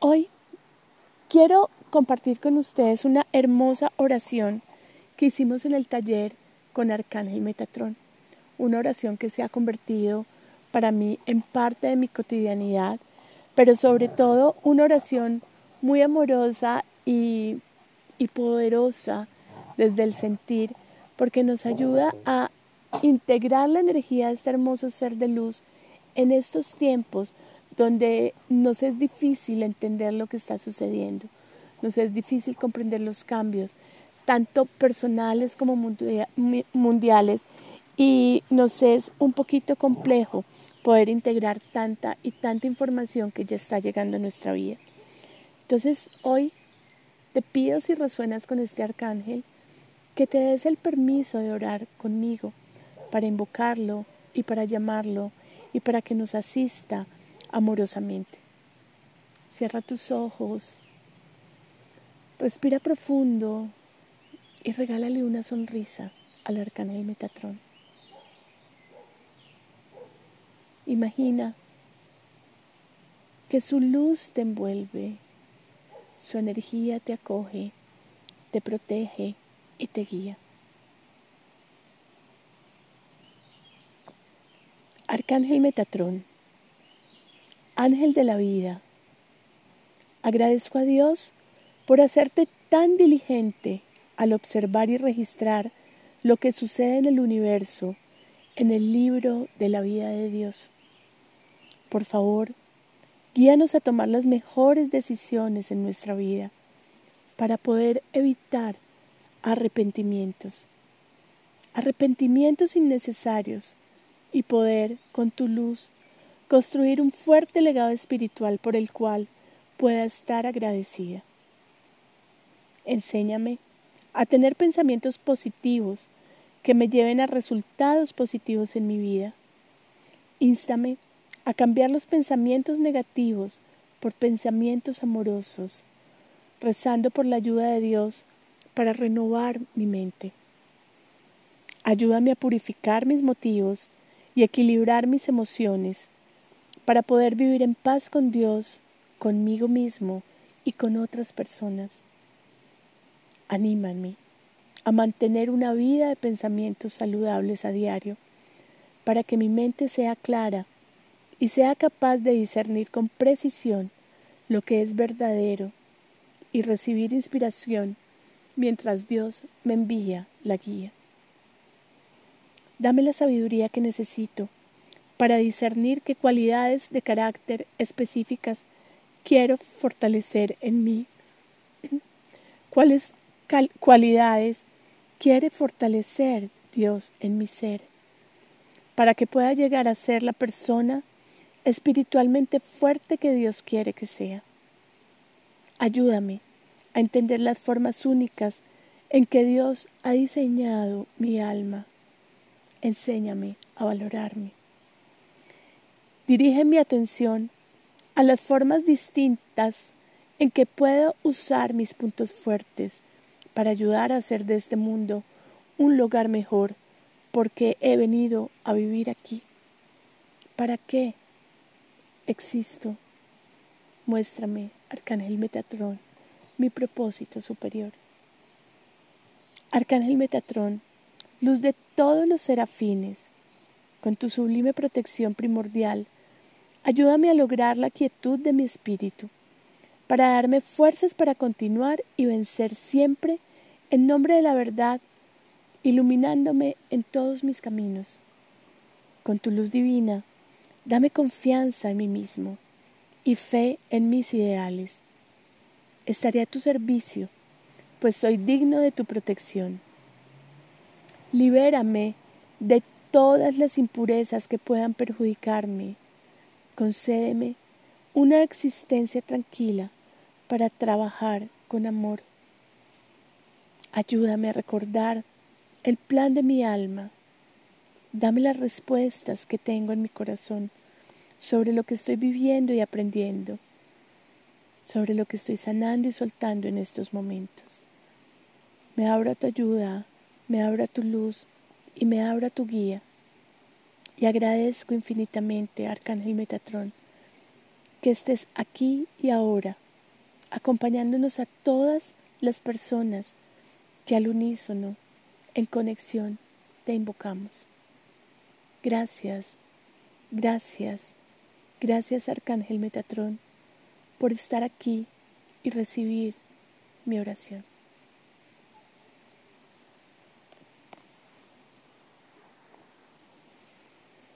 Hoy quiero compartir con ustedes una hermosa oración que hicimos en el taller con Arcángel Metatrón. Una oración que se ha convertido para mí en parte de mi cotidianidad, pero sobre todo una oración muy amorosa y, y poderosa desde el sentir, porque nos ayuda a integrar la energía de este hermoso ser de luz en estos tiempos donde nos es difícil entender lo que está sucediendo, nos es difícil comprender los cambios, tanto personales como mundiales, y nos es un poquito complejo poder integrar tanta y tanta información que ya está llegando a nuestra vida. Entonces, hoy te pido si resuenas con este arcángel, que te des el permiso de orar conmigo para invocarlo y para llamarlo y para que nos asista amorosamente. Cierra tus ojos, respira profundo y regálale una sonrisa al arcángel Metatrón. Imagina que su luz te envuelve, su energía te acoge, te protege y te guía. Arcángel Metatrón, Ángel de la vida, agradezco a Dios por hacerte tan diligente al observar y registrar lo que sucede en el universo, en el libro de la vida de Dios. Por favor, guíanos a tomar las mejores decisiones en nuestra vida para poder evitar arrepentimientos, arrepentimientos innecesarios y poder, con tu luz, construir un fuerte legado espiritual por el cual pueda estar agradecida. Enséñame a tener pensamientos positivos que me lleven a resultados positivos en mi vida. Instame a cambiar los pensamientos negativos por pensamientos amorosos, rezando por la ayuda de Dios para renovar mi mente. Ayúdame a purificar mis motivos y equilibrar mis emociones para poder vivir en paz con Dios, conmigo mismo y con otras personas. Anímame a mantener una vida de pensamientos saludables a diario, para que mi mente sea clara y sea capaz de discernir con precisión lo que es verdadero y recibir inspiración mientras Dios me envía la guía. Dame la sabiduría que necesito para discernir qué cualidades de carácter específicas quiero fortalecer en mí. ¿Cuáles cualidades quiere fortalecer Dios en mi ser? Para que pueda llegar a ser la persona espiritualmente fuerte que Dios quiere que sea. Ayúdame a entender las formas únicas en que Dios ha diseñado mi alma Enséñame a valorarme. Dirige mi atención a las formas distintas en que puedo usar mis puntos fuertes para ayudar a hacer de este mundo un lugar mejor, porque he venido a vivir aquí. ¿Para qué existo? Muéstrame, Arcángel Metatrón, mi propósito superior. Arcángel Metatrón, luz de todos los serafines, con tu sublime protección primordial, ayúdame a lograr la quietud de mi espíritu, para darme fuerzas para continuar y vencer siempre en nombre de la verdad, iluminándome en todos mis caminos. Con tu luz divina, dame confianza en mí mismo y fe en mis ideales. Estaré a tu servicio, pues soy digno de tu protección. Libérame de todas las impurezas que puedan perjudicarme. Concédeme una existencia tranquila para trabajar con amor. Ayúdame a recordar el plan de mi alma. Dame las respuestas que tengo en mi corazón sobre lo que estoy viviendo y aprendiendo, sobre lo que estoy sanando y soltando en estos momentos. Me abro a tu ayuda me abra tu luz y me abra tu guía. Y agradezco infinitamente, Arcángel Metatrón, que estés aquí y ahora acompañándonos a todas las personas que al unísono, en conexión, te invocamos. Gracias, gracias, gracias Arcángel Metatrón por estar aquí y recibir mi oración.